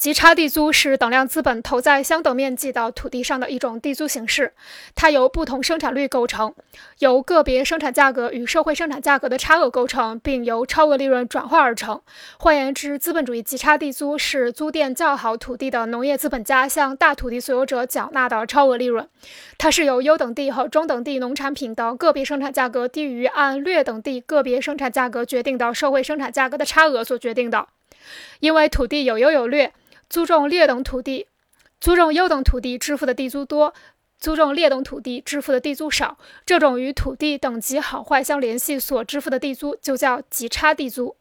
极差地租是等量资本投在相等面积的土地上的一种地租形式，它由不同生产率构成，由个别生产价格与社会生产价格的差额构成，并由超额利润转化而成。换言之，资本主义极差地租是租佃较好土地的农业资本家向大土地所有者缴纳的超额利润。它是由优等地和中等地农产品的个别生产价格低于按劣等地个别生产价格决定的社会生产价格的差额所决定的。因为土地有优有劣。租种劣等土地，租种优等土地支付的地租多；租种劣等土地支付的地租少。这种与土地等级好坏相联系所支付的地租，就叫极差地租。